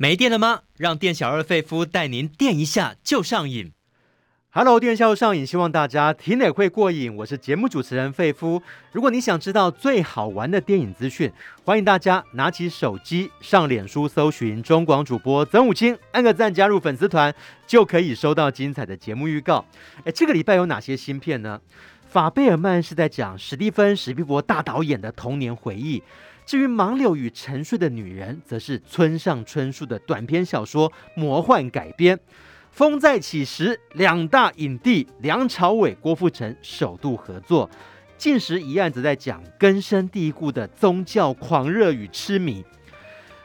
没电了吗？让店小二费夫带您电一下就上瘾。Hello，电销上瘾，希望大家听了会过瘾。我是节目主持人费夫。如果你想知道最好玩的电影资讯，欢迎大家拿起手机上脸书搜寻中广主播曾武清，按个赞加入粉丝团，就可以收到精彩的节目预告。哎，这个礼拜有哪些新片呢？法贝尔曼是在讲史蒂芬史蒂伯大导演的童年回忆。至于《盲柳与沉睡的女人》，则是村上春树的短篇小说魔幻改编。《风再起时》两大影帝梁朝伟、郭富城首度合作。《近时一案》则在讲根深蒂固的宗教狂热与痴迷。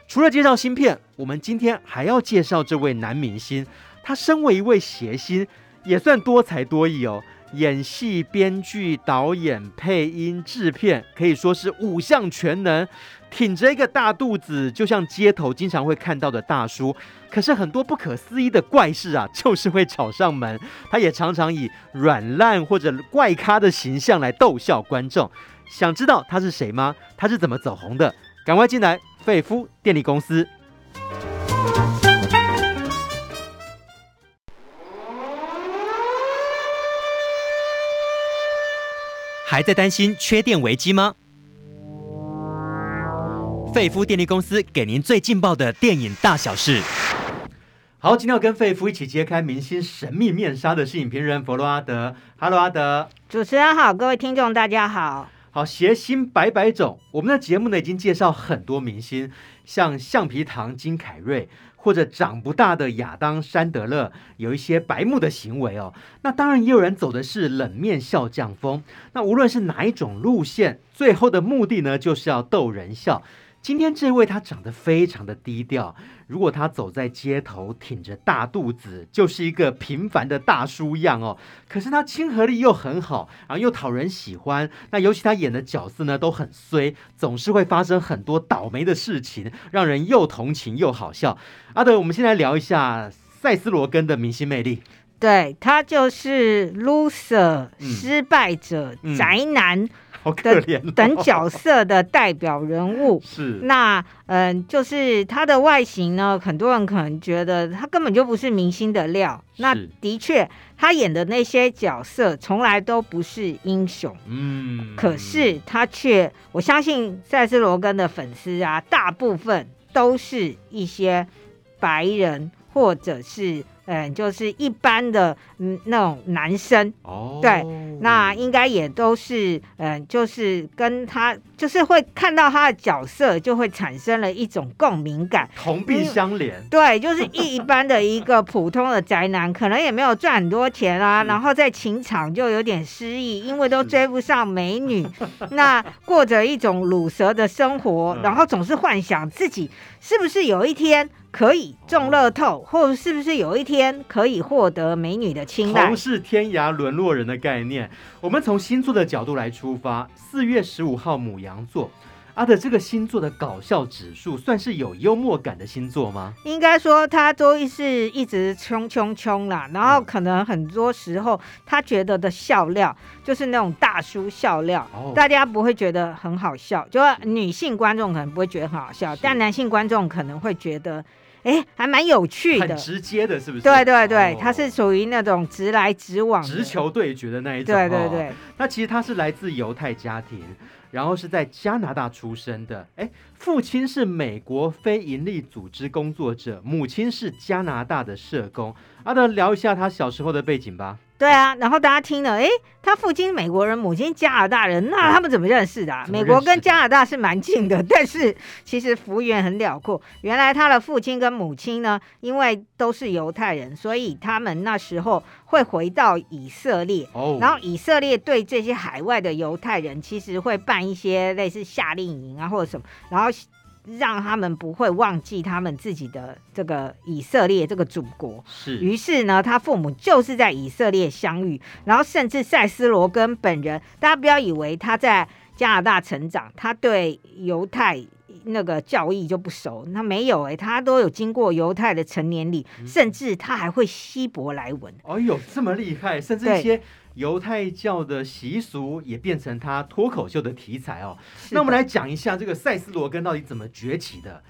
除了介绍新片，我们今天还要介绍这位男明星。他身为一位谐星，也算多才多艺哦。演戏、编剧、导演、配音、制片，可以说是五项全能。挺着一个大肚子，就像街头经常会看到的大叔。可是很多不可思议的怪事啊，就是会找上门。他也常常以软烂或者怪咖的形象来逗笑观众。想知道他是谁吗？他是怎么走红的？赶快进来，费夫电力公司。还在担心缺电危机吗？费夫电力公司给您最劲爆的电影大小事。好，今天要跟费夫一起揭开明星神秘面纱的是影评人弗洛阿德。Hello，阿德。主持人好，各位听众大家好。好，谐星百百种，我们的节目呢已经介绍很多明星，像橡皮糖金凯瑞。或者长不大的亚当·山德勒有一些白目的行为哦，那当然也有人走的是冷面笑匠风。那无论是哪一种路线，最后的目的呢，就是要逗人笑。今天这位他长得非常的低调，如果他走在街头挺着大肚子，就是一个平凡的大叔样哦。可是他亲和力又很好，然后又讨人喜欢。那尤其他演的角色呢都很衰，总是会发生很多倒霉的事情，让人又同情又好笑。阿德，我们先来聊一下赛斯罗根的明星魅力。对，他就是 loser、嗯、失败者、嗯、宅男。好可怜哦，等角色的代表人物 是那嗯、呃，就是他的外形呢，很多人可能觉得他根本就不是明星的料。那的确，他演的那些角色从来都不是英雄。嗯，可是他却，我相信赛斯罗根的粉丝啊，大部分都是一些白人或者是。嗯，就是一般的嗯那种男生哦，对，那应该也都是嗯，就是跟他就是会看到他的角色，就会产生了一种共鸣感，同病相怜。对，就是一般的一个普通的宅男，可能也没有赚很多钱啊，然后在情场就有点失意，因为都追不上美女，那过着一种卤蛇的生活，然后总是幻想自己是不是有一天。可以中乐透，或者是不是有一天可以获得美女的青睐？同是天涯沦落人的概念。我们从星座的角度来出发，四月十五号母羊座。阿德这个星座的搞笑指数算是有幽默感的星座吗？应该说他都是一直冲冲冲啦，然后可能很多时候他觉得的笑料就是那种大叔笑料，哦、大家不会觉得很好笑，就女性观众可能不会觉得很好笑，但男性观众可能会觉得。哎，还蛮有趣的，很直接的，是不是？对对对，他、哦、是属于那种直来直往、直球对决的那一种。对对对、哦，那其实他是来自犹太家庭，然后是在加拿大出生的。哎，父亲是美国非营利组织工作者，母亲是加拿大的社工。阿德，聊一下他小时候的背景吧。对啊，然后大家听了，哎，他父亲美国人，母亲加拿大人，那他们怎么认识的啊？美国跟加拿大是蛮近的，但是其实幅员很辽阔。原来他的父亲跟母亲呢，因为都是犹太人，所以他们那时候会回到以色列，然后以色列对这些海外的犹太人，其实会办一些类似夏令营啊或者什么，然后。让他们不会忘记他们自己的这个以色列这个祖国。是。于是呢，他父母就是在以色列相遇，然后甚至塞斯罗根本人，大家不要以为他在加拿大成长，他对犹太那个教义就不熟，他没有哎、欸，他都有经过犹太的成年礼，嗯、甚至他还会希伯来文。哎呦，这么厉害，甚至一些。犹太教的习俗也变成他脱口秀的题材哦。那我们来讲一下这个塞斯罗根到底怎么崛起的。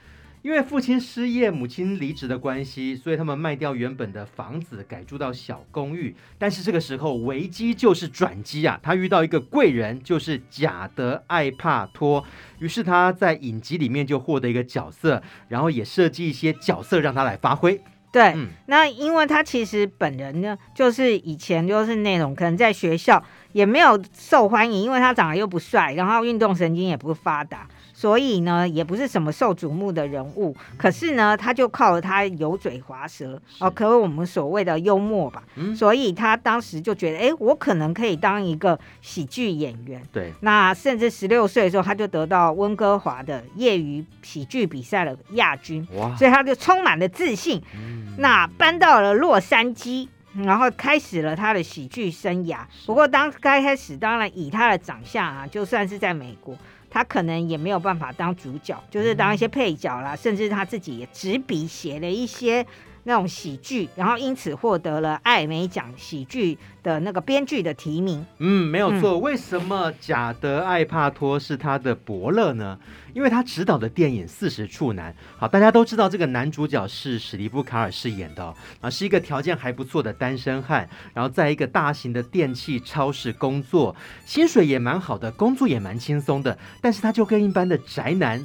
因为父亲失业、母亲离职的关系，所以他们卖掉原本的房子，改住到小公寓。但是这个时候危机就是转机啊！他遇到一个贵人，就是贾德艾帕托。于是他在影集里面就获得一个角色，然后也设计一些角色让他来发挥。对，嗯、那因为他其实本人呢，就是以前就是那种可能在学校也没有受欢迎，因为他长得又不帅，然后运动神经也不发达。所以呢，也不是什么受瞩目的人物，可是呢，他就靠他油嘴滑舌哦，可是我们所谓的幽默吧，嗯、所以他当时就觉得，哎，我可能可以当一个喜剧演员。对，那甚至十六岁的时候，他就得到温哥华的业余喜剧比赛的亚军，哇！所以他就充满了自信，嗯、那搬到了洛杉矶，然后开始了他的喜剧生涯。不过当刚开始，当然以他的长相啊，就算是在美国。他可能也没有办法当主角，就是当一些配角啦，嗯、甚至他自己也执笔写了一些那种喜剧，然后因此获得了艾美奖喜剧的那个编剧的提名。嗯，没有错。嗯、为什么贾德艾帕托是他的伯乐呢？因为他执导的电影《四十处男》，好，大家都知道这个男主角是史蒂夫·卡尔饰演的啊，是一个条件还不错的单身汉，然后在一个大型的电器超市工作，薪水也蛮好的，工作也蛮轻松的，但是他就跟一般的宅男，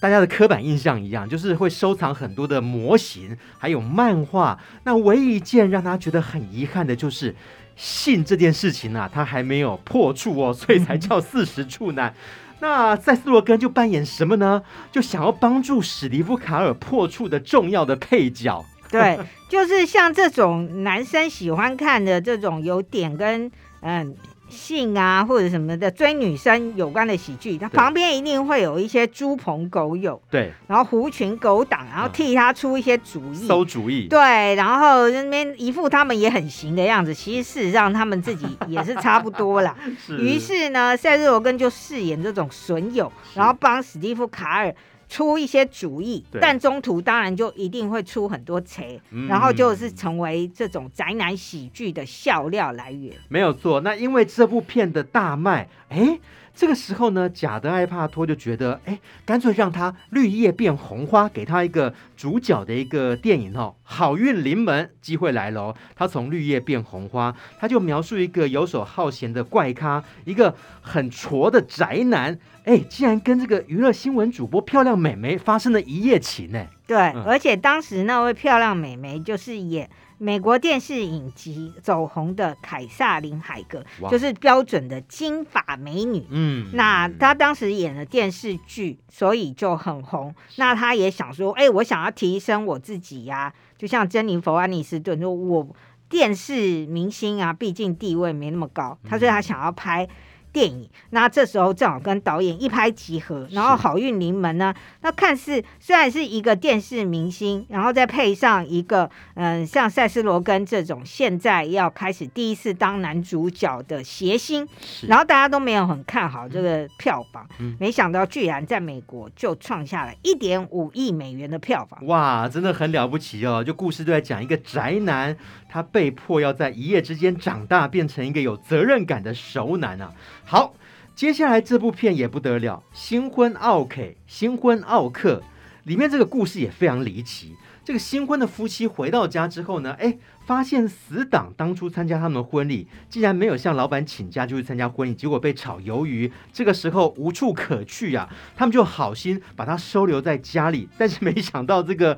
大家的刻板印象一样，就是会收藏很多的模型，还有漫画。那唯一一件让他觉得很遗憾的就是性这件事情啊，他还没有破处哦，所以才 叫四十处男。那塞斯罗根就扮演什么呢？就想要帮助史蒂夫卡尔破处的重要的配角。对，就是像这种男生喜欢看的这种有点跟嗯。性啊，或者什么的追女生有关的喜剧，他旁边一定会有一些猪朋狗友，对，然后狐群狗党，然后替他出一些主意，馊主意，对，然后那边一副他们也很行的样子，其实事实上他们自己也是差不多啦。是。于是呢，塞斯罗根就饰演这种损友，然后帮史蒂夫卡尔。出一些主意，但中途当然就一定会出很多贼，嗯、然后就是成为这种宅男喜剧的笑料来源。没有错，那因为这部片的大卖，哎，这个时候呢，贾德艾帕托就觉得，哎，干脆让他绿叶变红花，给他一个主角的一个电影哦，好运临门，机会来了哦。他从绿叶变红花，他就描述一个游手好闲的怪咖，一个很挫的宅男。哎，竟然跟这个娱乐新闻主播漂亮美眉发生了一夜情呢？对，嗯、而且当时那位漂亮美眉就是演美国电视影集走红的凯撒琳海格，就是标准的金发美女。嗯，那她当时演了电视剧，所以就很红。那她也想说，哎，我想要提升我自己呀、啊，就像珍妮佛·安妮斯顿说，我电视明星啊，毕竟地位没那么高，她说她想要拍。电影，那这时候正好跟导演一拍即合，然后好运临门呢。那看似虽然是一个电视明星，然后再配上一个嗯、呃，像塞斯罗根这种现在要开始第一次当男主角的谐星，然后大家都没有很看好这个票房，嗯、没想到居然在美国就创下了一点五亿美元的票房。哇，真的很了不起哦！就故事都在讲一个宅男，他被迫要在一夜之间长大，变成一个有责任感的熟男啊。好，接下来这部片也不得了，《新婚奥 K》《新婚奥克》里面这个故事也非常离奇。这个新婚的夫妻回到家之后呢，哎，发现死党当初参加他们的婚礼，竟然没有向老板请假就去参加婚礼，结果被炒鱿鱼。这个时候无处可去呀、啊，他们就好心把他收留在家里，但是没想到这个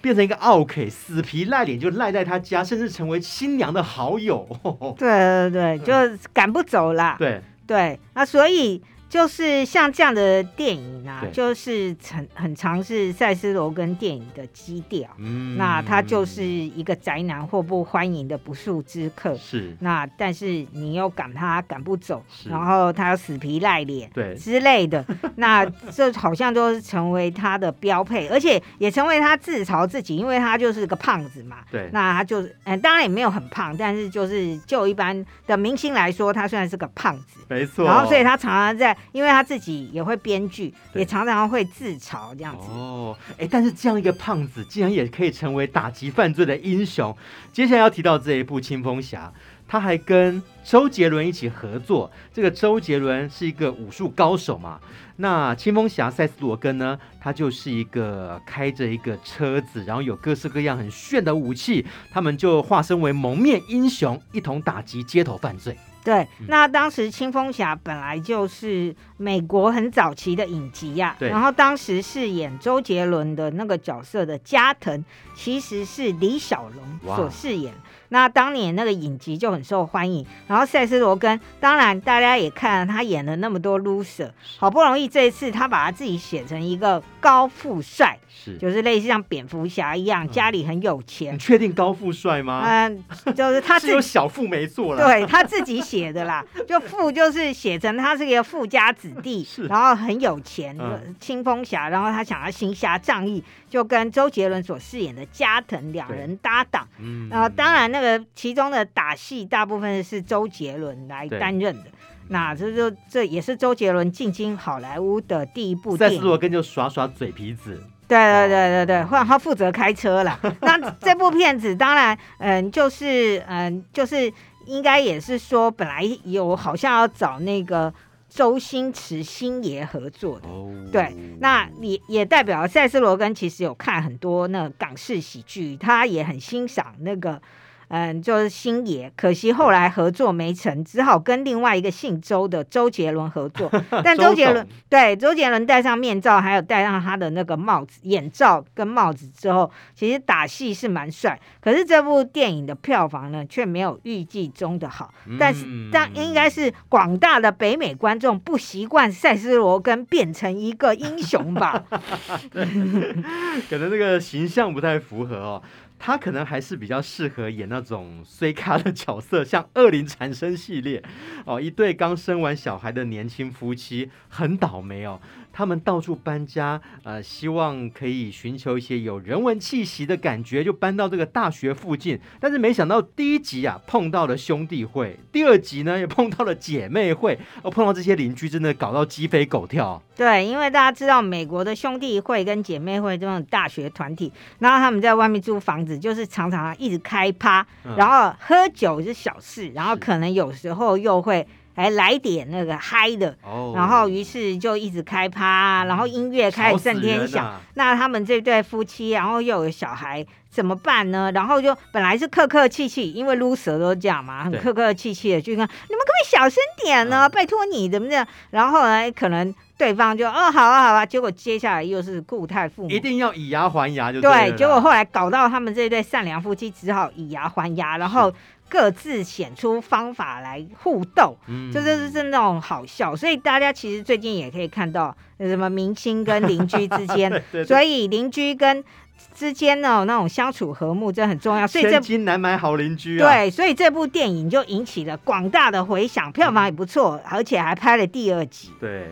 变成一个 OK，死皮赖脸就赖在他家，甚至成为新娘的好友。对对对，就赶不走了。对。对，那所以。就是像这样的电影啊，就是很很常是赛斯罗根电影的基调。嗯，那他就是一个宅男或不欢迎的不速之客。是，那但是你又赶他赶不走，然后他又死皮赖脸，对之类的，那这好像都是成为他的标配，而且也成为他自嘲自己，因为他就是个胖子嘛。对，那他就是嗯，当然也没有很胖，但是就是就一般的明星来说，他虽然是个胖子，没错。然后所以他常常在。因为他自己也会编剧，也常常会自嘲这样子。哦，哎，但是这样一个胖子，竟然也可以成为打击犯罪的英雄。接下来要提到这一部《清风侠》，他还跟周杰伦一起合作。这个周杰伦是一个武术高手嘛，那清风侠塞斯罗根呢，他就是一个开着一个车子，然后有各式各样很炫的武器，他们就化身为蒙面英雄，一同打击街头犯罪。对，那当时青蜂侠本来就是美国很早期的影集呀、啊，然后当时饰演周杰伦的那个角色的加藤，其实是李小龙所饰演。哇那当年那个影集就很受欢迎，然后赛斯罗根，当然大家也看了他演了那么多 loser，好不容易这一次他把他自己写成一个高富帅。是，就是类似像蝙蝠侠一样，家里很有钱。你确定高富帅吗？嗯，就是他 是有小富没做了。对，他自己写的啦，就富就是写成他是一个富家子弟，是然后很有钱，清风侠，然后他想要行侠仗义，就跟周杰伦所饰演的加藤两人搭档。嗯，然后当然那个其中的打戏大部分是周杰伦来担任的。那这就这也是周杰伦进军好莱坞的第一部电影。赛斯罗根就耍耍嘴皮子。对对对对对，或者他负责开车了。那这部片子当然，嗯，就是嗯，就是应该也是说，本来有好像要找那个周星驰星爷合作的。哦。对，那也也代表塞斯罗根其实有看很多那港式喜剧，他也很欣赏那个。嗯，就是星爷，可惜后来合作没成，只好跟另外一个姓周的周杰伦合作。但周杰伦董对周杰伦戴上面罩，还有戴上他的那个帽子、眼罩跟帽子之后，其实打戏是蛮帅。可是这部电影的票房呢，却没有预计中的好。但是，但应该是广大的北美观众不习惯赛斯罗根变成一个英雄吧？可能这个形象不太符合哦。他可能还是比较适合演那种衰咖的角色，像《恶灵缠身》系列哦，一对刚生完小孩的年轻夫妻很倒霉哦。他们到处搬家，呃，希望可以寻求一些有人文气息的感觉，就搬到这个大学附近。但是没想到第一集啊碰到了兄弟会，第二集呢也碰到了姐妹会，哦，碰到这些邻居真的搞到鸡飞狗跳。对，因为大家知道美国的兄弟会跟姐妹会这种大学团体，然后他们在外面租房子，就是常常一直开趴，然后喝酒是小事，然后可能有时候又会。还来点那个嗨的，oh, 然后于是就一直开趴，然后音乐开始震天响。啊、那他们这对夫妻，然后又有小孩，怎么办呢？然后就本来是客客气气，因为撸蛇都这样嘛，很客客气气的，就跟对你们可不可以小声点呢？嗯、拜托你怎么这样？然后呢，可能对方就哦好啊好啊，结果接下来又是固态父母，一定要以牙还牙就对。对，结果后来搞到他们这对善良夫妻只好以牙还牙，然后。各自显出方法来互斗，嗯，就这是是那种好笑，所以大家其实最近也可以看到，什么明星跟邻居之间，对对对，所以邻居跟之间呢那种相处和睦，这很重要。所以这千金难买好邻居啊，对，所以这部电影就引起了广大的回响，票房也不错，嗯、而且还拍了第二集。对，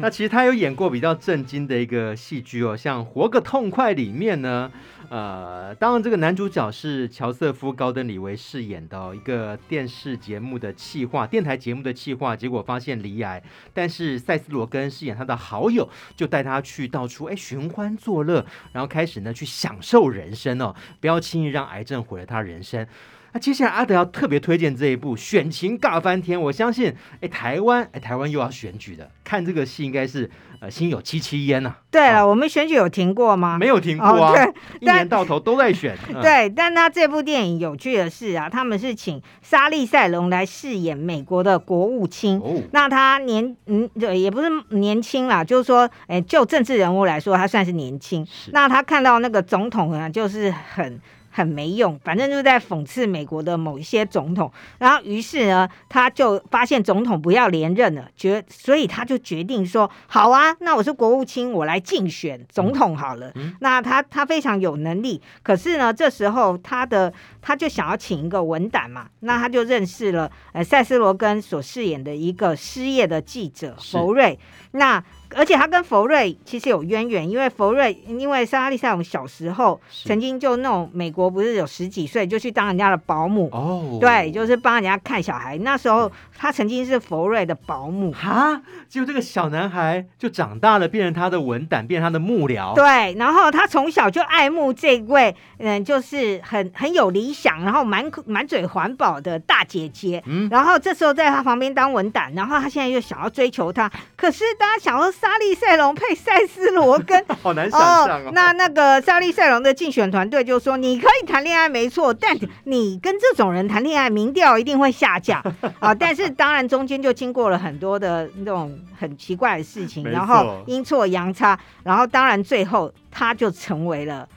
那其实他有演过比较震惊的一个戏剧哦，像《活个痛快》里面呢。呃，当然，这个男主角是乔瑟夫·高登·李维饰演的、一个电视节目的企划，电台节目的企划，结果发现罹癌，但是塞斯罗根饰演他的好友，就带他去到处哎寻欢作乐，然后开始呢去享受人生哦，不要轻易让癌症毁了他人生。那接下来阿德要特别推荐这一部《选情尬翻天》，我相信哎台湾哎台湾又要选举的，看这个戏应该是。呃，心有戚戚焉呐。对了，我们选举有停过吗？没有停过啊，对，一年到头都在选。对，但他这部电影有趣的是啊，他们是请莎莉赛隆来饰演美国的国务卿。哦，那他年嗯，对，也不是年轻啦，就是说，哎，就政治人物来说，他算是年轻。那他看到那个总统呢，就是很。很没用，反正就是在讽刺美国的某一些总统，然后于是呢，他就发现总统不要连任了，决，所以他就决定说，好啊，那我是国务卿，我来竞选总统好了。嗯、那他他非常有能力，可是呢，这时候他的他就想要请一个文胆嘛，那他就认识了呃塞斯罗根所饰演的一个失业的记者弗瑞，那。而且他跟佛瑞其实有渊源，因为佛瑞因为莎莉赛隆小时候曾经就那种美国不是有十几岁就去当人家的保姆哦，对，就是帮人家看小孩。那时候他曾经是佛瑞的保姆哈，结果这个小男孩就长大了，变成他的文胆，变成他的幕僚。对，然后他从小就爱慕这位，嗯，就是很很有理想，然后满满嘴环保的大姐姐。嗯，然后这时候在他旁边当文胆，然后他现在又想要追求她，可是大家想说莎莉赛隆配赛斯罗根，好难想象哦。那那个莎莉赛隆的竞选团队就说：“你可以谈恋爱没错，但你跟这种人谈恋爱，民调一定会下降啊。”但是当然中间就经过了很多的那种很奇怪的事情，然后阴错阳差，然后当然最后他就成为了。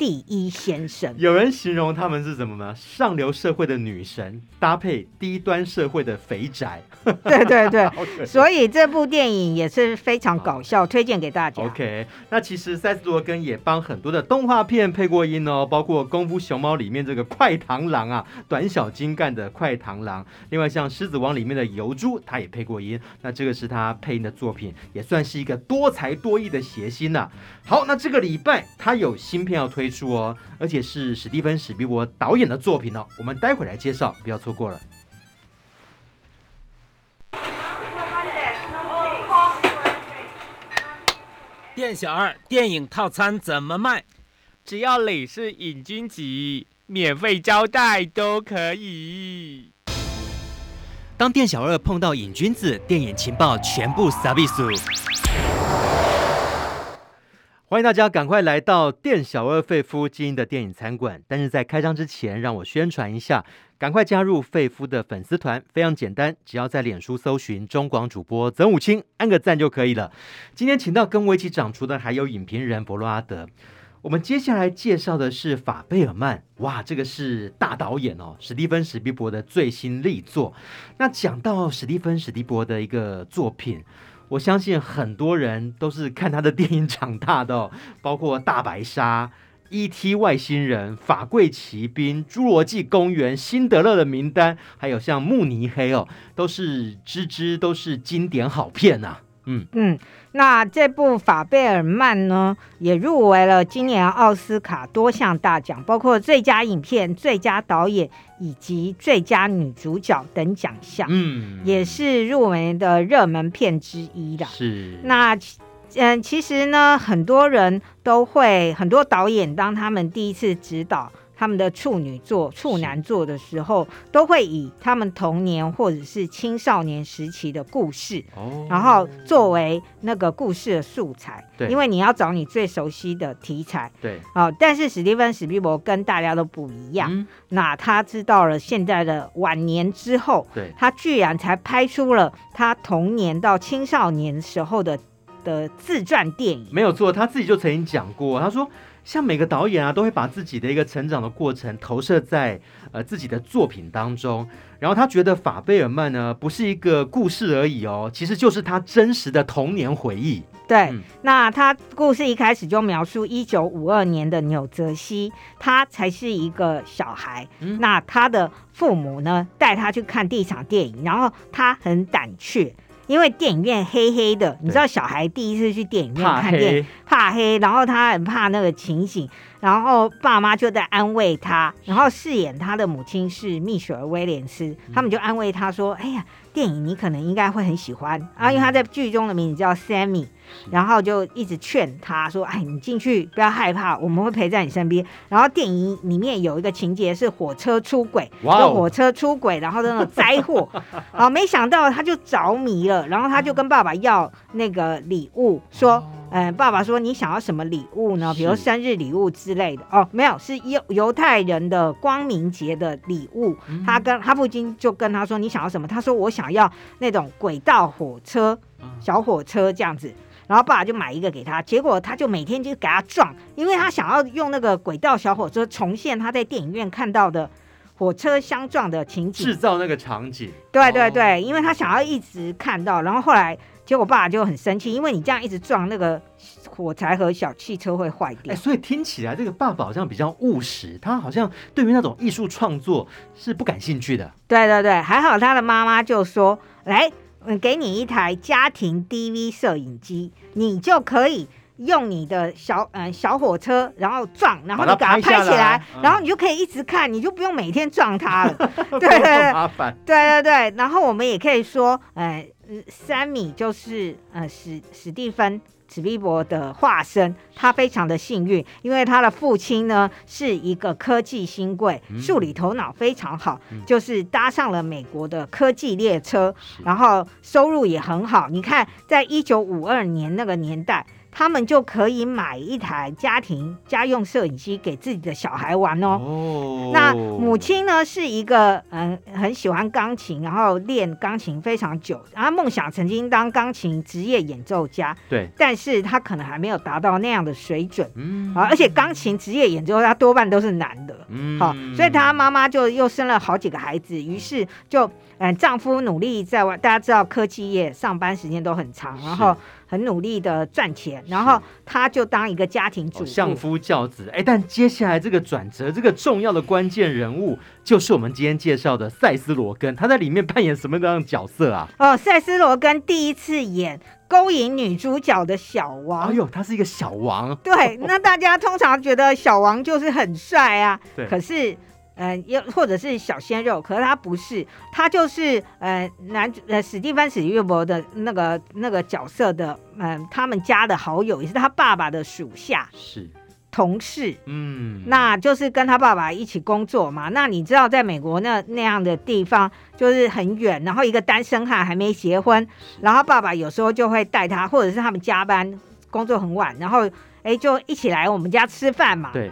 第一先生，有人形容他们是什么呢？上流社会的女神搭配低端社会的肥宅。对对对，所以这部电影也是非常搞笑，推荐给大家。OK，那其实塞斯罗根也帮很多的动画片配过音哦，包括《功夫熊猫》里面这个快螳螂啊，短小精干的快螳螂。另外像《狮子王》里面的疣猪，他也配过音。那这个是他配音的作品，也算是一个多才多艺的谐星呐、啊。好，那这个礼拜他有新片要推。说，而且是史蒂芬史匹柏导演的作品呢、哦，我们待会来介绍，不要错过了。店小二，电影套餐怎么卖？只要你是瘾君子，免费招待都可以。当店小二碰到瘾君子，电影情报全部撒比苏。欢迎大家赶快来到店小二费夫经营的电影餐馆。但是在开张之前，让我宣传一下，赶快加入费夫的粉丝团，非常简单，只要在脸书搜寻中广主播曾武清，按个赞就可以了。今天请到跟我一起长厨的还有影评人伯洛阿德。我们接下来介绍的是法贝尔曼，哇，这个是大导演哦，史蒂芬史蒂伯的最新力作。那讲到史蒂芬史蒂伯的一个作品。我相信很多人都是看他的电影长大的哦，包括《大白鲨》、《E.T. 外星人》、《法柜奇兵》、《侏罗纪公园》、《辛德勒的名单》，还有像《慕尼黑》哦，都是支支都是经典好片呐、啊。嗯嗯，那这部法贝尔曼呢，也入围了今年奥斯卡多项大奖，包括最佳影片、最佳导演以及最佳女主角等奖项。嗯，也是入围的热门片之一的。是。那嗯，其实呢，很多人都会，很多导演当他们第一次指导。他们的处女座、处男座的时候，都会以他们童年或者是青少年时期的故事，哦、然后作为那个故事的素材。对，因为你要找你最熟悉的题材。对，哦，但是史蒂芬史匹柏跟大家都不一样。嗯、那他知道了现在的晚年之后，对，他居然才拍出了他童年到青少年时候的的自传电影。没有错，他自己就曾经讲过，他说。像每个导演啊，都会把自己的一个成长的过程投射在呃自己的作品当中。然后他觉得法贝尔曼呢，不是一个故事而已哦，其实就是他真实的童年回忆。对，嗯、那他故事一开始就描述一九五二年的纽泽西，他才是一个小孩。嗯、那他的父母呢，带他去看第一场电影，然后他很胆怯。因为电影院黑黑的，你知道小孩第一次去电影院看电影，怕黑，然后他很怕那个情形，然后爸妈就在安慰他，然后饰演他的母亲是蜜雪儿威廉斯，他们就安慰他说：“哎呀。”电影你可能应该会很喜欢。啊，因为他在剧中的名字叫 Sammy，然后就一直劝他说：“哎，你进去不要害怕，我们会陪在你身边。”然后电影里面有一个情节是火车出轨，就火车出轨，然后那种灾祸，好，没想到他就着迷了，然后他就跟爸爸要那个礼物，说。嗯，爸爸说，你想要什么礼物呢？比如生日礼物之类的哦，没有，是犹犹太人的光明节的礼物。嗯、他跟他父亲就跟他说，你想要什么？他说我想要那种轨道火车，小火车这样子。然后爸爸就买一个给他，结果他就每天就给他撞，因为他想要用那个轨道小火车重现他在电影院看到的火车相撞的情景，制造那个场景。对对对，哦、因为他想要一直看到，然后后来。结果爸爸就很生气，因为你这样一直撞那个火柴盒，小汽车会坏掉。哎，所以听起来这个爸爸好像比较务实，他好像对于那种艺术创作是不感兴趣的。对对对，还好他的妈妈就说：“来，嗯，给你一台家庭 DV 摄影机，你就可以用你的小嗯、呃、小火车，然后撞，然后你给它拍起来，然后你就可以一直看，你就不用每天撞它了。对 对对，麻烦。对对对，然后我们也可以说，呃，Sammy 就是呃史史蒂芬。史蒂博的化身，他非常的幸运，因为他的父亲呢是一个科技新贵，数理头脑非常好，嗯、就是搭上了美国的科技列车，然后收入也很好。你看，在一九五二年那个年代。他们就可以买一台家庭家用摄影机给自己的小孩玩哦。哦，那母亲呢是一个嗯很喜欢钢琴，然后练钢琴非常久，然后梦想曾经当钢琴职业演奏家。对，但是他可能还没有达到那样的水准。嗯，啊，而且钢琴职业演奏家多半都是男的。嗯，好，所以他妈妈就又生了好几个孩子，于是就嗯丈夫努力在外，大家知道科技业上班时间都很长，然后。很努力的赚钱，然后他就当一个家庭主妇，相夫教子。哎，但接下来这个转折，这个重要的关键人物，就是我们今天介绍的塞斯罗根。他在里面扮演什么样的角色啊？哦，塞斯罗根第一次演勾引女主角的小王。哎呦，他是一个小王。对，那大家通常觉得小王就是很帅啊。对，可是。嗯，又或者是小鲜肉，可是他不是，他就是呃男呃史蒂芬史匹柏的那个那个角色的，嗯、呃，他们家的好友，也是他爸爸的属下，是同事，嗯，那就是跟他爸爸一起工作嘛。那你知道，在美国那那样的地方，就是很远，然后一个单身汉还没结婚，然后爸爸有时候就会带他，或者是他们加班工作很晚，然后哎就一起来我们家吃饭嘛，对。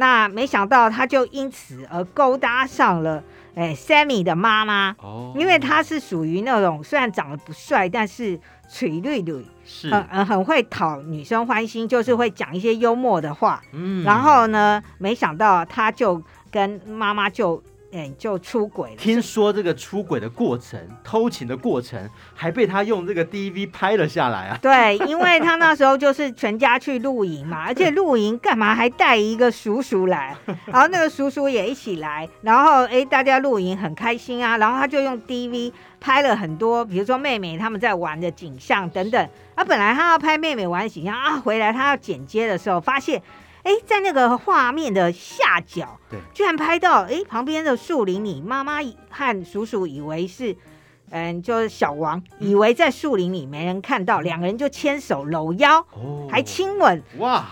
那没想到，他就因此而勾搭上了哎，Sammy 的妈妈哦，因为他是属于那种虽然长得不帅，但是垂绿绿，是很很很会讨女生欢心，就是会讲一些幽默的话。嗯，然后呢，没想到他就跟妈妈就。哎，就出轨了。听说这个出轨的过程、偷情的过程，还被他用这个 DV 拍了下来啊！对，因为他那时候就是全家去露营嘛，而且露营干嘛还带一个叔叔来，然后那个叔叔也一起来，然后哎，大家露营很开心啊，然后他就用 DV 拍了很多，比如说妹妹他们在玩的景象等等。啊，本来他要拍妹妹玩的景象啊，回来他要剪接的时候发现。哎，在那个画面的下角，对，居然拍到哎旁边的树林里，妈妈和叔叔以为是，嗯，就是小王，以为在树林里没人看到，两个人就牵手搂腰，哦，还亲吻，哇！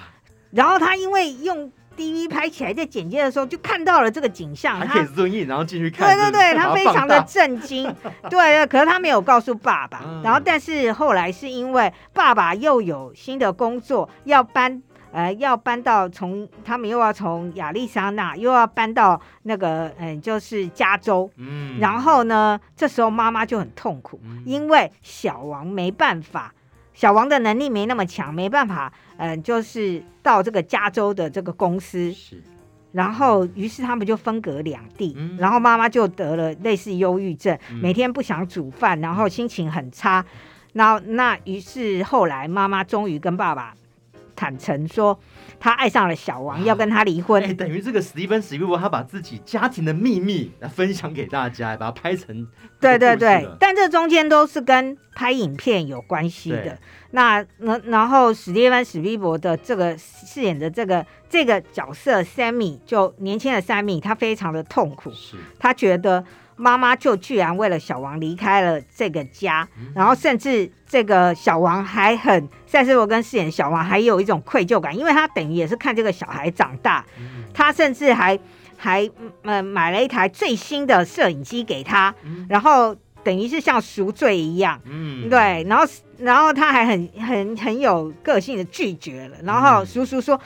然后他因为用 DV 拍起来，在剪接的时候就看到了这个景象，还可以顺应，然后进去看，对对对，他非常的震惊，对 对，可是他没有告诉爸爸，嗯，然后但是后来是因为爸爸又有新的工作要搬。呃，要搬到从他们又要从亚利桑那又要搬到那个嗯，就是加州。嗯，然后呢，这时候妈妈就很痛苦，嗯、因为小王没办法，小王的能力没那么强，没办法，嗯，就是到这个加州的这个公司。是，然后于是他们就分隔两地，嗯、然后妈妈就得了类似忧郁症，嗯、每天不想煮饭，然后心情很差。那那于是后来妈妈终于跟爸爸。坦诚说，他爱上了小王，要跟他离婚。哎，等于这个史蒂芬史匹柏，他把自己家庭的秘密来分享给大家，把它拍成。对对对，但这中间都是跟拍影片有关系的。对那然然后史蒂芬史蒂伯的这个饰演的这个这个角色 Sammy，就年轻的 Sammy，他非常的痛苦，是他觉得。妈妈就居然为了小王离开了这个家，嗯、然后甚至这个小王还很赛斯罗根饰演小王还有一种愧疚感，因为他等于也是看这个小孩长大，嗯、他甚至还还呃买了一台最新的摄影机给他，嗯、然后等于是像赎罪一样，嗯，对，然后然后他还很很很有个性的拒绝了，然后叔叔说，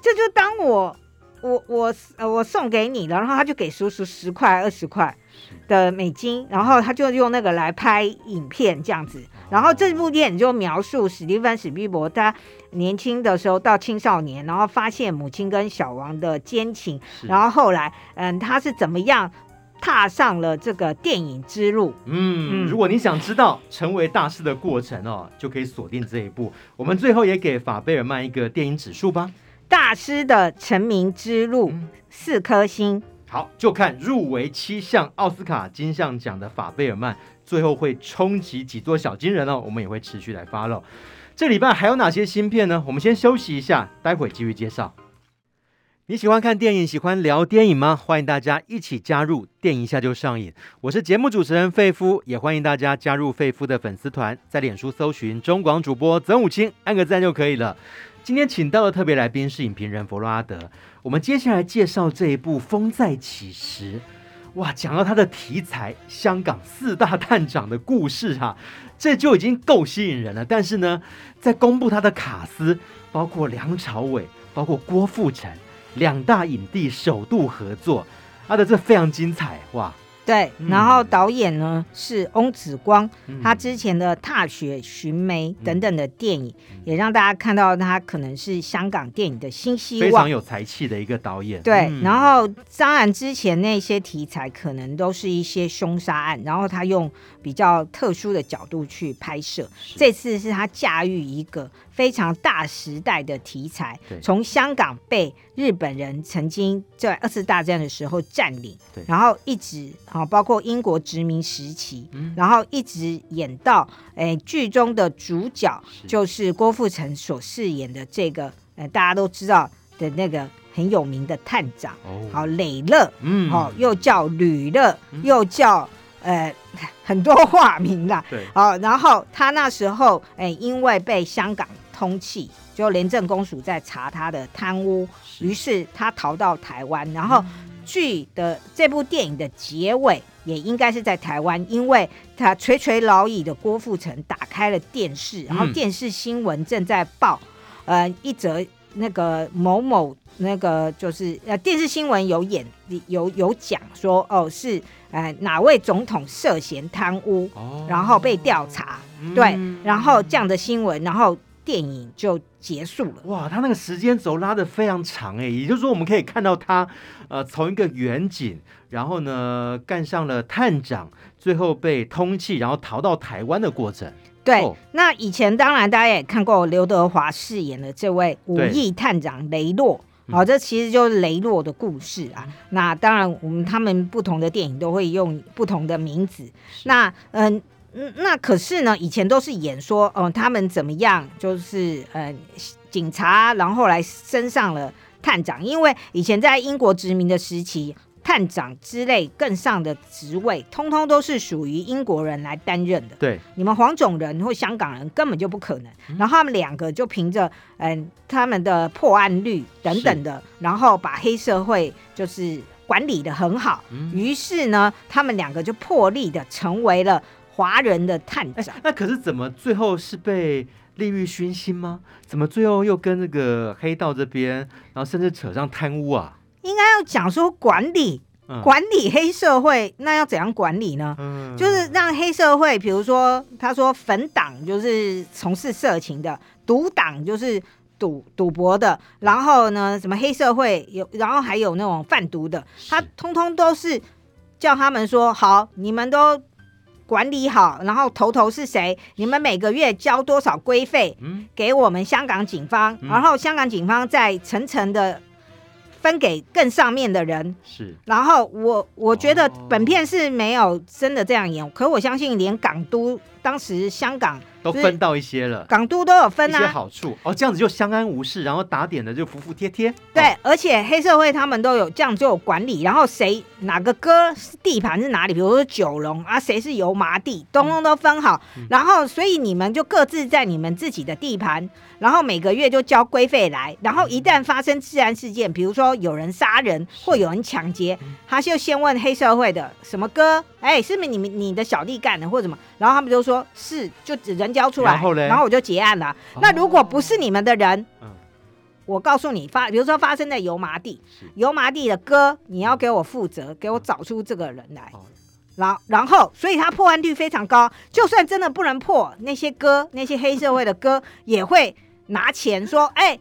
这就当我我我呃我送给你了，然后他就给叔叔十块二十块。的美金，然后他就用那个来拍影片这样子，然后这部电影就描述史蒂芬史皮伯他年轻的时候到青少年，然后发现母亲跟小王的奸情，然后后来嗯他是怎么样踏上了这个电影之路。嗯，嗯如果你想知道成为大师的过程哦，就可以锁定这一部。我们最后也给法贝尔曼一个电影指数吧，大师的成名之路，嗯、四颗星。好，就看入围七项奥斯卡金像奖的法贝尔曼，最后会冲击几座小金人哦。我们也会持续来发喽。这礼拜还有哪些新片呢？我们先休息一下，待会继续介绍。你喜欢看电影，喜欢聊电影吗？欢迎大家一起加入电影一下就上瘾。我是节目主持人费夫，也欢迎大家加入费夫的粉丝团，在脸书搜寻中广主播曾武清，按个赞就可以了。今天请到的特别来宾是影评人弗洛阿德。我们接下来介绍这一部《风再起时》。哇，讲到它的题材，香港四大探长的故事哈、啊，这就已经够吸引人了。但是呢，在公布他的卡司，包括梁朝伟，包括郭富城。两大影帝首度合作，他的这非常精彩哇！对，然后导演呢、嗯、是翁子光，嗯、他之前的《踏雪寻梅》等等的电影，嗯、也让大家看到他可能是香港电影的新希望，非常有才气的一个导演。对，嗯、然后当然之前那些题材可能都是一些凶杀案，然后他用比较特殊的角度去拍摄，是。这次是他驾驭一个。非常大时代的题材，从香港被日本人曾经在二次大战的时候占领，然后一直啊，包括英国殖民时期，然后一直演到诶剧中的主角就是郭富城所饰演的这个呃大家都知道的那个很有名的探长，好磊乐，嗯，好又叫吕乐，又叫。呃，很多 化名啦，对，好，然后他那时候，哎，因为被香港通气，就廉政公署在查他的贪污，是于是他逃到台湾，然后剧的这部电影的结尾也应该是在台湾，因为他垂垂老矣的郭富城打开了电视，然后电视新闻正在报，呃，一则那个某某那个就是呃电视新闻有演有有讲说，哦是。呃，哪位总统涉嫌贪污，哦、然后被调查？嗯、对，然后这样的新闻，然后电影就结束了。哇，他那个时间轴拉的非常长哎，也就是说，我们可以看到他呃从一个远景，然后呢干上了探长，最后被通缉，然后逃到台湾的过程。对，哦、那以前当然大家也看过刘德华饰演的这位五亿探长雷洛。好、哦，这其实就是雷洛的故事啊。那当然，我们他们不同的电影都会用不同的名字。那嗯嗯，那可是呢，以前都是演说，哦、呃，他们怎么样，就是呃，警察，然后来升上了探长。因为以前在英国殖民的时期。探长之类更上的职位，通通都是属于英国人来担任的。对，你们黄种人或香港人根本就不可能。嗯、然后他们两个就凭着嗯、呃、他们的破案率等等的，然后把黑社会就是管理的很好。嗯、于是呢，他们两个就破例的成为了华人的探长。那可是怎么最后是被利欲熏心吗？怎么最后又跟那个黑道这边，然后甚至扯上贪污啊？应该要讲说管理，嗯、管理黑社会，那要怎样管理呢？嗯、就是让黑社会，比如说他说粉党就是从事色情的，赌党就是赌赌博的，然后呢，什么黑社会有，然后还有那种贩毒的，他通通都是叫他们说好，你们都管理好，然后头头是谁？你们每个月交多少规费？给我们香港警方，嗯、然后香港警方再层层的。分给更上面的人是，然后我我觉得本片是没有真的这样演，哦、可我相信连港督当时香港。都分到一些了，港督都有分啊，一些好处。哦，这样子就相安无事，然后打点的就服服帖帖。对，哦、而且黑社会他们都有这样就有管理，然后谁哪个哥地盘是哪里，比如说九龙啊，谁是油麻地，通通都分好，嗯、然后所以你们就各自在你们自己的地盘，然后每个月就交规费来，然后一旦发生治安事件，比如说有人杀人或有人抢劫，他就先问黑社会的什么哥，哎，是不是你们你的小弟干的或者什么，然后他们就说是，就只人。交出来，然后，然后我就结案了。哦、那如果不是你们的人，嗯、我告诉你发，比如说发生在油麻地，油麻地的哥，你要给我负责，给我找出这个人来。哦、然后，然后，所以他破案率非常高。就算真的不能破，那些哥，那些黑社会的哥 也会拿钱说，哎。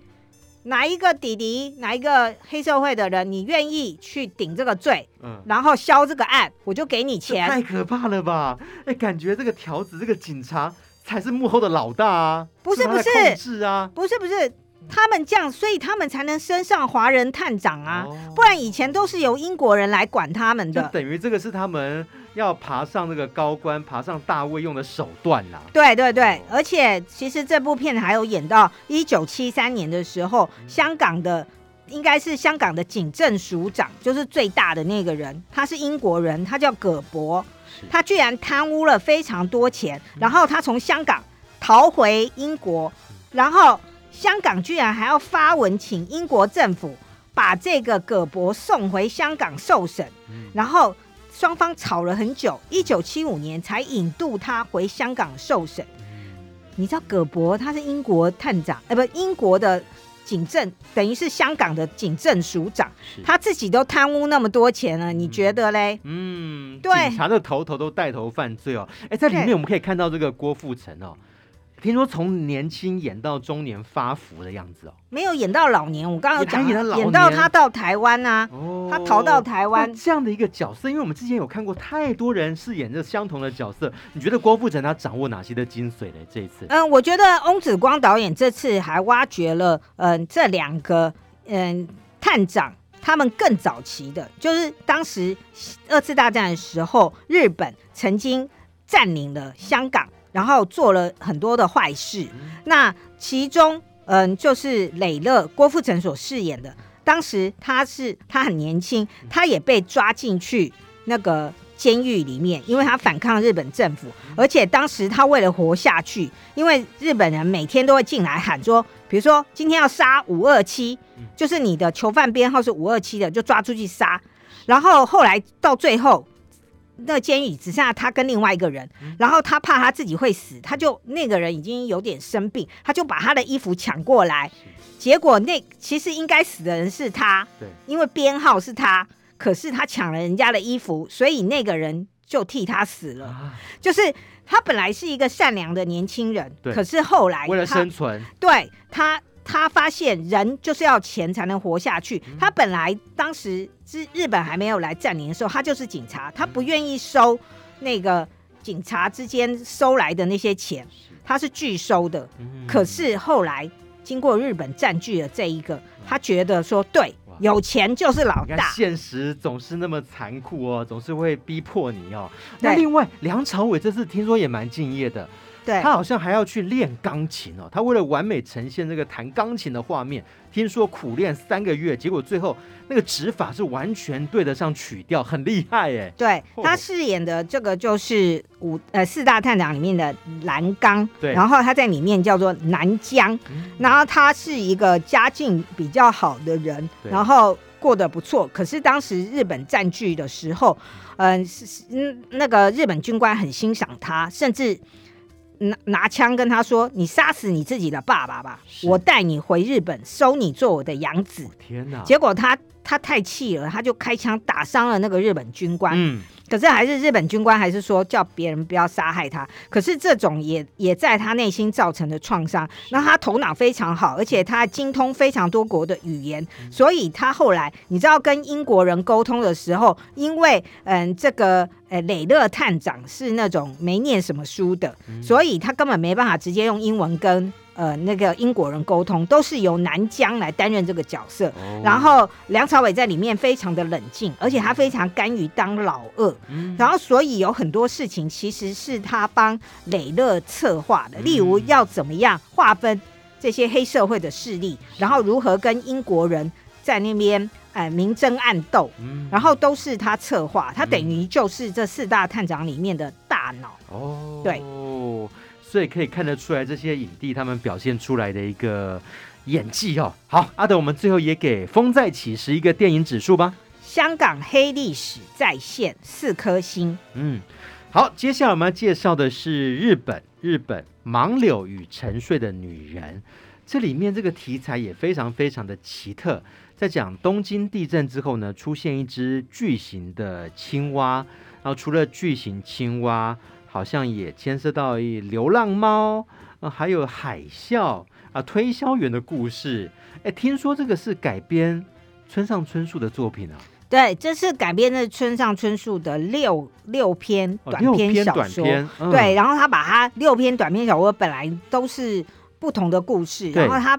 哪一个弟弟，哪一个黑社会的人，你愿意去顶这个罪，嗯，然后销这个案，我就给你钱。太可怕了吧？哎，感觉这个条子，这个警察才是幕后的老大啊！不是不是，控制啊，不是不是，他们这样，所以他们才能升上华人探长啊，哦、不然以前都是由英国人来管他们的。就等于这个是他们要爬上那个高官，爬上大位用的手段啦。对对对，而且其实这部片还有演到一九七三年的时候，香港的应该是香港的警政署长，就是最大的那个人，他是英国人，他叫葛博，他居然贪污了非常多钱，然后他从香港逃回英国，然后香港居然还要发文请英国政府把这个葛博送回香港受审，然后。双方吵了很久，一九七五年才引渡他回香港受审。你知道葛伯他是英国探长，哎，不，英国的警政，等于是香港的警政署长，他自己都贪污那么多钱了，你觉得嘞？嗯，对，警察的头头都带头犯罪哦。哎，在里面我们可以看到这个郭富城哦。听说从年轻演到中年发福的样子哦，没有演到老年。我刚刚讲演，演到他到台湾啊，哦、他逃到台湾这样的一个角色，因为我们之前有看过太多人饰演着相同的角色。你觉得郭富城他掌握哪些的精髓呢？这一次，嗯，我觉得翁子光导演这次还挖掘了，嗯，这两个嗯探长他们更早期的，就是当时二次大战的时候，日本曾经占领了香港。然后做了很多的坏事，那其中，嗯，就是磊乐郭富城所饰演的，当时他是他很年轻，他也被抓进去那个监狱里面，因为他反抗日本政府，而且当时他为了活下去，因为日本人每天都会进来喊说，比如说今天要杀五二七，就是你的囚犯编号是五二七的，就抓出去杀，然后后来到最后。那个监狱只剩下他跟另外一个人，然后他怕他自己会死，他就那个人已经有点生病，他就把他的衣服抢过来，结果那其实应该死的人是他，对，因为编号是他，可是他抢了人家的衣服，所以那个人就替他死了。就是他本来是一个善良的年轻人，可是后来为了生存，对他。他发现人就是要钱才能活下去。他本来当时是日本还没有来占领的时候，他就是警察，他不愿意收那个警察之间收来的那些钱，他是拒收的。可是后来经过日本占据了这一个，他觉得说对，有钱就是老大。现实总是那么残酷哦，总是会逼迫你哦。那另外，梁朝伟这次听说也蛮敬业的。对他好像还要去练钢琴哦，他为了完美呈现这个弹钢琴的画面，听说苦练三个月，结果最后那个指法是完全对得上曲调，很厉害哎。对，他饰演的这个就是五呃四大探长里面的蓝刚，对，然后他在里面叫做南江，嗯、然后他是一个家境比较好的人，然后过得不错，可是当时日本占据的时候，嗯、呃，嗯，那个日本军官很欣赏他，甚至。拿拿枪跟他说：“你杀死你自己的爸爸吧，我带你回日本，收你做我的养子。”天哪！结果他他太气了，他就开枪打伤了那个日本军官。嗯。可是还是日本军官还是说叫别人不要杀害他。可是这种也也在他内心造成的创伤。然后他头脑非常好，而且他精通非常多国的语言，所以他后来你知道跟英国人沟通的时候，因为嗯这个呃磊乐探长是那种没念什么书的，所以他根本没办法直接用英文跟。呃，那个英国人沟通都是由南江来担任这个角色，哦、然后梁朝伟在里面非常的冷静，而且他非常甘于当老二，嗯、然后所以有很多事情其实是他帮磊乐策划的，例如要怎么样划分这些黑社会的势力，嗯、然后如何跟英国人在那边哎明争暗斗，嗯、然后都是他策划，他等于就是这四大探长里面的大脑。哦，对。所以可以看得出来，这些影帝他们表现出来的一个演技哦。好，阿德，我们最后也给《风再起时》一个电影指数吧。香港黑历史再现四颗星。嗯，好，接下来我们要介绍的是日本，日本《盲柳与沉睡的女人》。这里面这个题材也非常非常的奇特，在讲东京地震之后呢，出现一只巨型的青蛙，然后除了巨型青蛙。好像也牵涉到一流浪猫，呃，还有海啸啊，推销员的故事。哎，听说这个是改编村上春树的作品啊？对，这是改编的村上春树的六六篇短篇小说。哦，篇，嗯。对，然后他把他六篇短篇小说本来都是不同的故事，然后他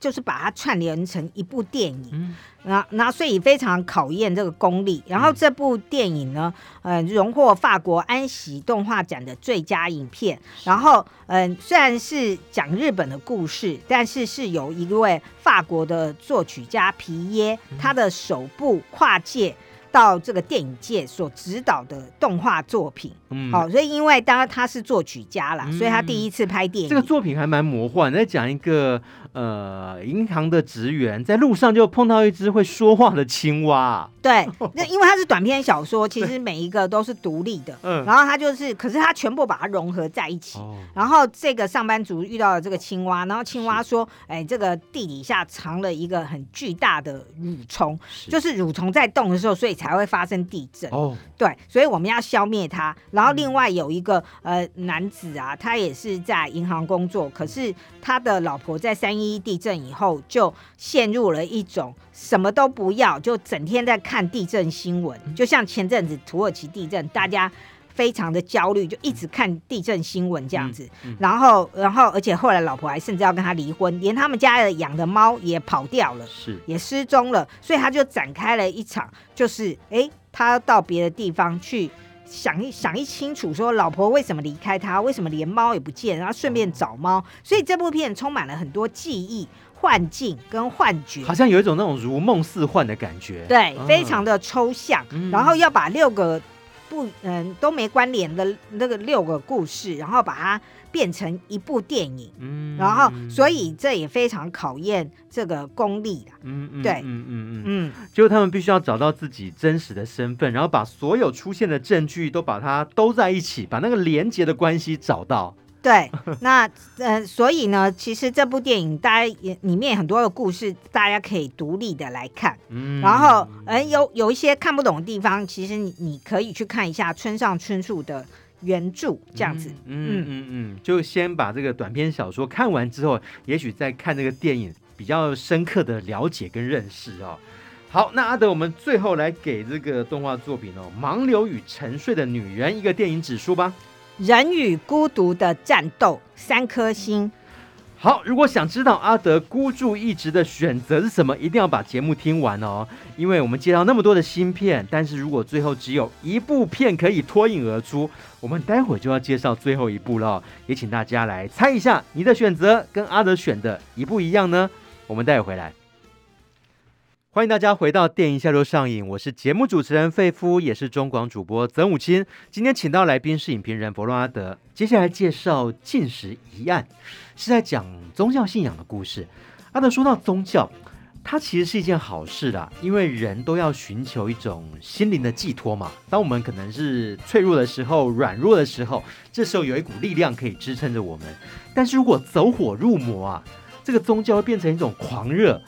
就是把它串联成一部电影。嗯那那所以非常考验这个功力。然后这部电影呢，呃，荣获法国安喜动画展的最佳影片。然后，嗯、呃，虽然是讲日本的故事，但是是由一位法国的作曲家皮耶，他的首部跨界到这个电影界所指导的动画作品。嗯，好，所以因为当然他是作曲家啦，所以他第一次拍电影。这个作品还蛮魔幻，在讲一个。呃，银行的职员在路上就碰到一只会说话的青蛙。对，那因为它是短篇小说，其实每一个都是独立的。嗯，然后他就是，可是他全部把它融合在一起。哦。然后这个上班族遇到了这个青蛙，然后青蛙说：“哎，这个地底下藏了一个很巨大的蠕虫，就是蠕虫在动的时候，所以才会发生地震。”哦。对，所以我们要消灭它。然后另外有一个呃男子啊，他也是在银行工作，可是他的老婆在三。一地震以后，就陷入了一种什么都不要，就整天在看地震新闻。就像前阵子土耳其地震，大家非常的焦虑，就一直看地震新闻这样子。然后，然后，而且后来老婆还甚至要跟他离婚，连他们家的养的猫也跑掉了，是也失踪了。所以他就展开了一场，就是哎，他到别的地方去。想一想一清楚，说老婆为什么离开他，为什么连猫也不见，然后顺便找猫，所以这部片充满了很多记忆、幻境跟幻觉，好像有一种那种如梦似幻的感觉，对，非常的抽象，嗯、然后要把六个不嗯都没关联的那个六个故事，然后把它。变成一部电影，嗯，然后所以这也非常考验这个功力的，嗯嗯，对，嗯嗯嗯嗯，就他们必须要找到自己真实的身份，然后把所有出现的证据都把它都在一起，把那个连接的关系找到。对，那呃，所以呢，其实这部电影大家也里面很多的故事，大家可以独立的来看，嗯，然后呃有有一些看不懂的地方，其实你你可以去看一下村上春树的。原著这样子，嗯嗯嗯，就先把这个短篇小说看完之后，也许再看这个电影，比较深刻的了解跟认识哦。好，那阿德，我们最后来给这个动画作品哦，《盲流与沉睡的女人》一个电影指数吧。人与孤独的战斗，三颗星。好，如果想知道阿德孤注一掷的选择是什么，一定要把节目听完哦。因为我们接到那么多的新片，但是如果最后只有一部片可以脱颖而出，我们待会就要介绍最后一部了。也请大家来猜一下，你的选择跟阿德选的一不一样呢？我们待会回来。欢迎大家回到电影下周上映，我是节目主持人费夫，也是中广主播曾武清。今天请到来宾是影评人弗洛阿德。接下来介绍《禁食疑案》，是在讲宗教信仰的故事。阿德说到宗教，它其实是一件好事啦，因为人都要寻求一种心灵的寄托嘛。当我们可能是脆弱的时候、软弱的时候，这时候有一股力量可以支撑着我们。但是如果走火入魔啊，这个宗教会变成一种狂热。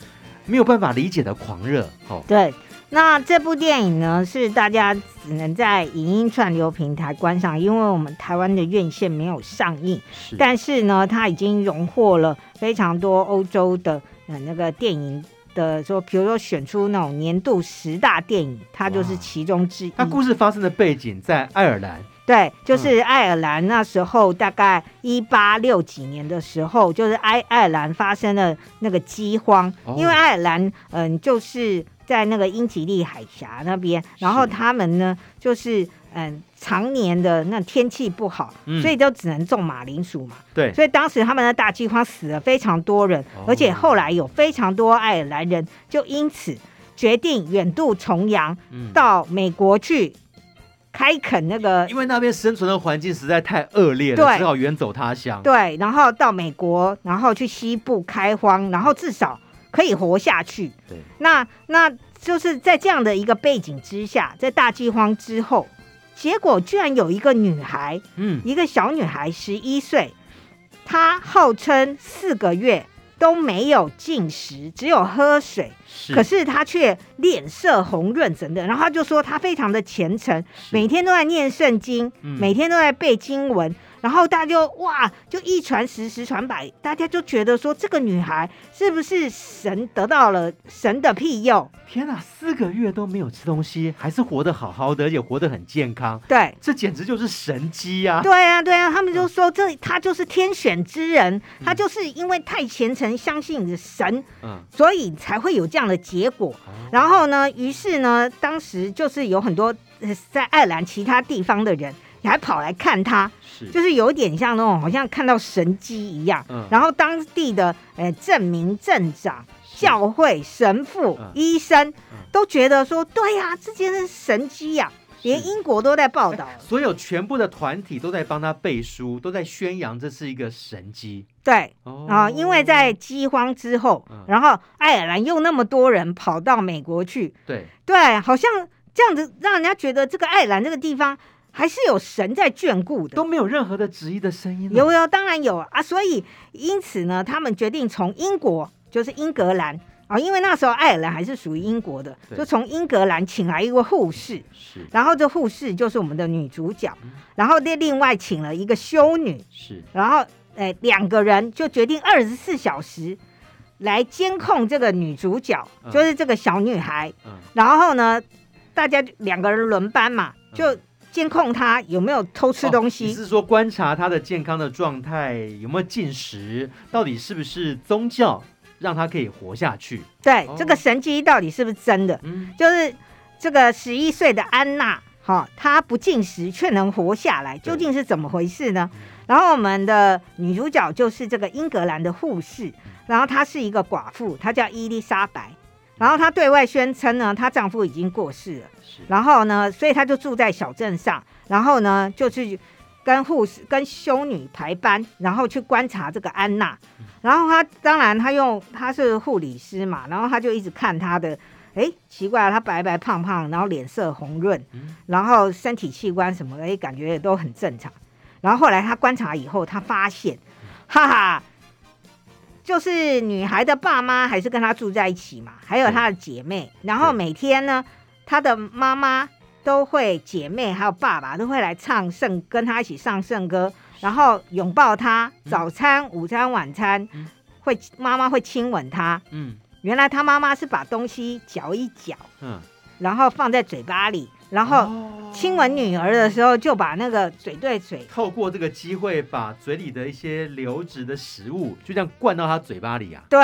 没有办法理解的狂热，哦，对。那这部电影呢，是大家只能在影音串流平台观赏，因为我们台湾的院线没有上映。是。但是呢，它已经荣获了非常多欧洲的呃那个电影的说，比如说选出那种年度十大电影，它就是其中之一。它故事发生的背景在爱尔兰。对，就是爱尔兰那时候大概一八六几年的时候，就是爱爱尔兰发生了那个饥荒，哦、因为爱尔兰嗯就是在那个英吉利海峡那边，然后他们呢就是嗯常年的那天气不好，嗯、所以就只能种马铃薯嘛。对，所以当时他们的大饥荒死了非常多人，哦、而且后来有非常多爱尔兰人就因此决定远渡重洋到美国去。开垦那个，因为那边生存的环境实在太恶劣了，对只好远走他乡。对，然后到美国，然后去西部开荒，然后至少可以活下去。对，那那就是在这样的一个背景之下，在大饥荒之后，结果居然有一个女孩，嗯，一个小女孩，十一岁，她号称四个月。都没有进食，只有喝水。是，可是他却脸色红润等等。然后他就说他非常的虔诚，每天都在念圣经，嗯、每天都在背经文，然后大家就哇，就一传十，十传百，大家就觉得说这个女孩是不是神得到了神的庇佑？天哪，四个月都没有吃东西，还是活得好好的，而且活得很健康。对，这简直就是神迹呀！对啊，对啊，他们就说这他就是天选之人，他就是因为太虔诚相信神，嗯，所以才会有这样的结果。然后呢，于是呢，当时就是有很多在爱尔兰其他地方的人。你还跑来看他，是。就是有点像那种好像看到神机一样。嗯，然后当地的呃镇民、镇长、教会、神父、嗯、医生、嗯、都觉得说，对呀、啊，这件是神机呀、啊，连英国都在报道，所有全部的团体都在帮他背书，都在宣扬这是一个神机。对，哦、啊，因为在饥荒之后，嗯、然后爱尔兰又那么多人跑到美国去，对。对，好像这样子让人家觉得这个爱尔兰这个地方。还是有神在眷顾的，都没有任何的质疑的声音。有有，当然有啊。所以因此呢，他们决定从英国，就是英格兰啊，因为那时候爱尔兰还是属于英国的，就从英格兰请来一位护士，是。然后这护士就是我们的女主角，然后另另外请了一个修女，是。然后诶，两个人就决定二十四小时来监控这个女主角，就是这个小女孩。嗯。然后呢，大家两个人轮班嘛，就。监控他有没有偷吃东西？哦、你是说观察他的健康的状态，有没有进食，到底是不是宗教让他可以活下去？对，哦、这个神迹到底是不是真的？嗯，就是这个十一岁的安娜，哈、哦，她不进食却能活下来，究竟是怎么回事呢？然后我们的女主角就是这个英格兰的护士，然后她是一个寡妇，她叫伊丽莎白。然后她对外宣称呢，她丈夫已经过世了。是然后呢，所以她就住在小镇上。然后呢，就去跟护士、跟修女排班，然后去观察这个安娜。然后她当然，她用她是护理师嘛，然后她就一直看她的。哎，奇怪了，她白白胖胖，然后脸色红润，然后身体器官什么的，哎，感觉也都很正常。然后后来她观察以后，她发现，哈哈。就是女孩的爸妈还是跟她住在一起嘛，还有她的姐妹，然后每天呢，她的妈妈都会，姐妹还有爸爸都会来唱圣，跟她一起唱圣歌，然后拥抱她，早餐、午餐、晚餐，会妈妈会亲吻她。嗯，原来她妈妈是把东西嚼一嚼，嗯，然后放在嘴巴里。然后亲吻女儿的时候，就把那个嘴对嘴，透过这个机会，把嘴里的一些流质的食物就这样灌到她嘴巴里啊。对，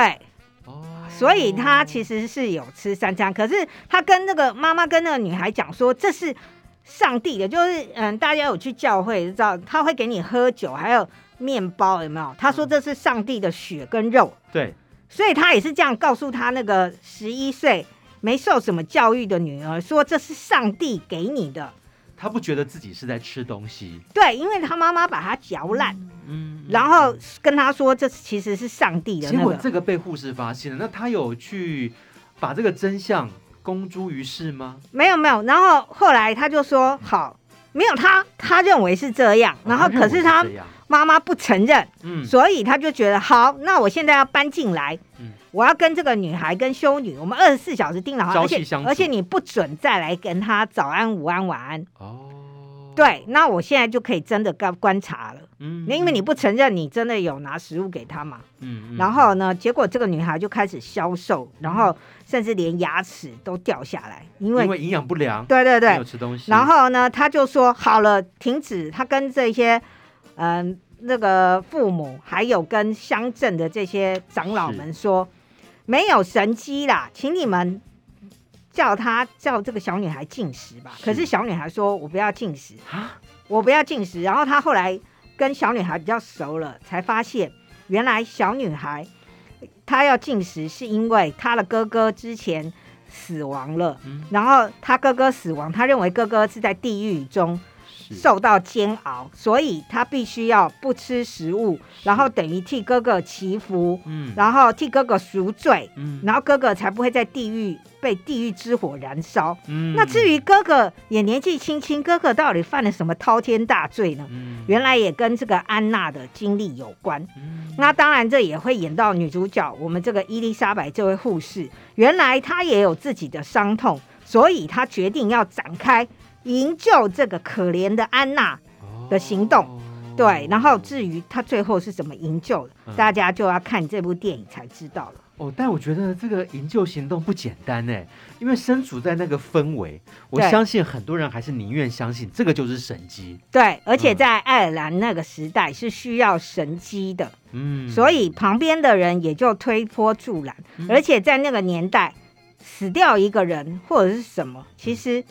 哦，所以他其实是有吃三餐，可是他跟那个妈妈跟那个女孩讲说，这是上帝的，就是嗯，大家有去教会知道，他会给你喝酒，还有面包，有没有？他说这是上帝的血跟肉。对，所以他也是这样告诉他那个十一岁。没受什么教育的女儿说：“这是上帝给你的。”她不觉得自己是在吃东西。对，因为她妈妈把她嚼烂，嗯，嗯，然后跟她说：“这其实是上帝的。”结果这个被护士发现了，那她有去把这个真相公诸于世吗？没有，没有。然后后来他就说：“好，没有他，他认为是这样。然后可是他妈妈不承认，嗯，所以他就觉得好，那我现在要搬进来，嗯。”我要跟这个女孩跟修女，我们二十四小时盯牢她，而且而且你不准再来跟她早安、午安、晚安。哦，对，那我现在就可以真的观观察了。嗯，因为你不承认，你真的有拿食物给她嘛。嗯，然后呢，结果这个女孩就开始消瘦，然后甚至连牙齿都掉下来，因为因为营养不良。对对对，没有吃东西。然后呢，她就说好了，停止。她跟这些嗯、呃、那个父母，还有跟乡镇的这些长老们说。没有神机啦，请你们叫他叫这个小女孩进食吧。是可是小女孩说：“我不要进食，蛤我不要进食。”然后她后来跟小女孩比较熟了，才发现原来小女孩她要进食是因为她的哥哥之前死亡了，嗯、然后她哥哥死亡，她认为哥哥是在地狱中。受到煎熬，所以他必须要不吃食物，然后等于替哥哥祈福，嗯，然后替哥哥赎罪，嗯，然后哥哥才不会在地狱被地狱之火燃烧。嗯，那至于哥哥也年纪轻轻，哥哥到底犯了什么滔天大罪呢？嗯，原来也跟这个安娜的经历有关。嗯，那当然这也会演到女主角我们这个伊丽莎白这位护士，原来她也有自己的伤痛，所以她决定要展开。营救这个可怜的安娜的行动，对，然后至于他最后是怎么营救的，嗯、大家就要看这部电影才知道了。哦，但我觉得这个营救行动不简单呢，因为身处在那个氛围，我相信很多人还是宁愿相信这个就是神机。对，而且在爱尔兰那个时代是需要神机的，嗯，所以旁边的人也就推波助澜，嗯、而且在那个年代死掉一个人或者是什么，其实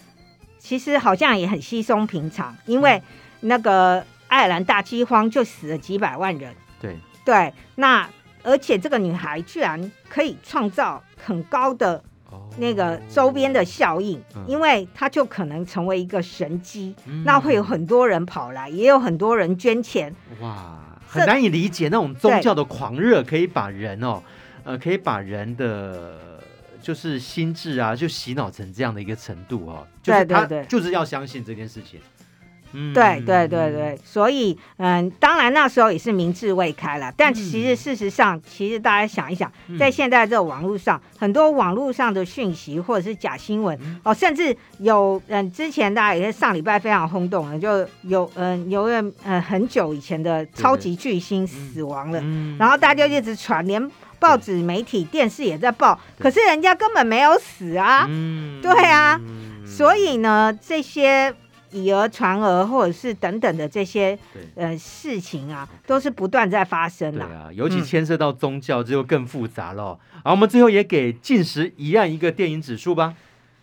其实好像也很稀松平常，因为那个爱尔兰大饥荒就死了几百万人。对对，那。而且这个女孩居然可以创造很高的那个周边的效应，哦、因为她就可能成为一个神迹，嗯、那会有很多人跑来，也有很多人捐钱。哇，很难以理解那种宗教的狂热，可以把人哦，呃，可以把人的就是心智啊，就洗脑成这样的一个程度哦。就是他就是要相信这件事情。对对对对，所以嗯，当然那时候也是明智未开了，但其实事实上，其实大家想一想，在现在这个网络上，很多网络上的讯息或者是假新闻哦，甚至有嗯，之前大家也是上礼拜非常轰动的，就有嗯，有人嗯很久以前的超级巨星死亡了，然后大家就一直传，连报纸媒体、电视也在报，可是人家根本没有死啊，嗯对啊，所以呢，这些。以讹传讹，或者是等等的这些呃事情啊，都是不断在发生的。对啊，尤其牵涉到宗教，就更复杂了。好、嗯，我们最后也给禁食疑案一个电影指数吧。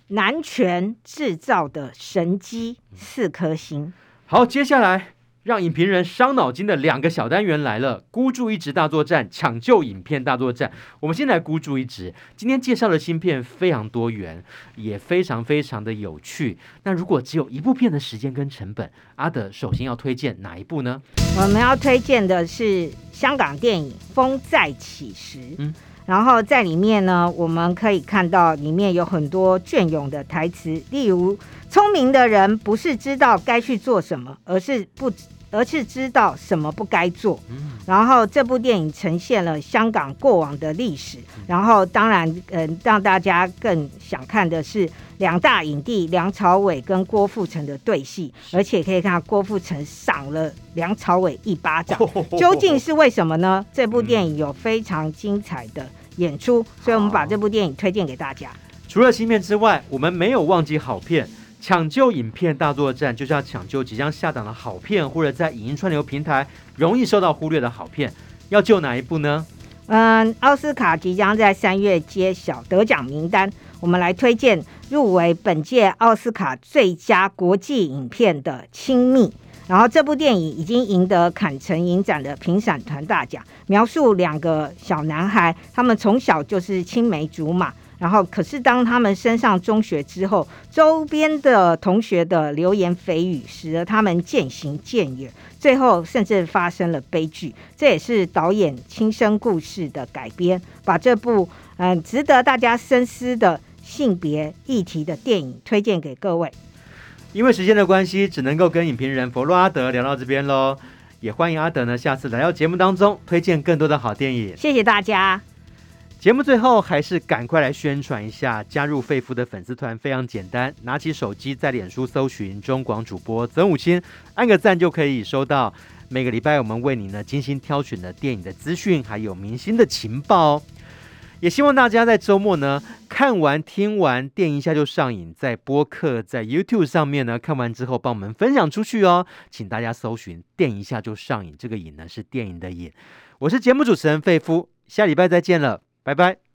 男权制造的神机，四颗星。好，接下来。让影评人伤脑筋的两个小单元来了，孤注一掷大作战，抢救影片大作战。我们先来孤注一掷。今天介绍的新片非常多元，也非常非常的有趣。那如果只有一部片的时间跟成本，阿德首先要推荐哪一部呢？我们要推荐的是香港电影《风再起时》。嗯，然后在里面呢，我们可以看到里面有很多隽永的台词，例如“聪明的人不是知道该去做什么，而是不”。而是知道什么不该做，然后这部电影呈现了香港过往的历史，然后当然，嗯、呃，让大家更想看的是两大影帝梁朝伟跟郭富城的对戏，而且可以看到郭富城赏了梁朝伟一巴掌，究竟是为什么呢？这部电影有非常精彩的演出，所以我们把这部电影推荐给大家。除了新片之外，我们没有忘记好片。抢救影片大作战就是要抢救即将下档的好片，或者在影音串流平台容易受到忽略的好片。要救哪一部呢？嗯，奥斯卡即将在三月揭晓得奖名单，我们来推荐入围本届奥斯卡最佳国际影片的《亲密》。然后这部电影已经赢得坎城影展的评审团大奖，描述两个小男孩，他们从小就是青梅竹马。然后，可是当他们升上中学之后，周边的同学的流言蜚语使得他们渐行渐远，最后甚至发生了悲剧。这也是导演亲身故事的改编，把这部嗯、呃、值得大家深思的性别议题的电影推荐给各位。因为时间的关系，只能够跟影评人佛洛阿德聊到这边喽。也欢迎阿德呢下次来到节目当中推荐更多的好电影。谢谢大家。节目最后还是赶快来宣传一下，加入肺夫的粉丝团非常简单，拿起手机在脸书搜寻中广主播曾武钦，按个赞就可以收到每个礼拜我们为你呢精心挑选的电影的资讯，还有明星的情报哦。也希望大家在周末呢看完听完电影一下就上瘾，在播客在 YouTube 上面呢看完之后帮我们分享出去哦，请大家搜寻电影一下就上瘾，这个瘾呢是电影的瘾。我是节目主持人肺夫，下礼拜再见了。拜拜。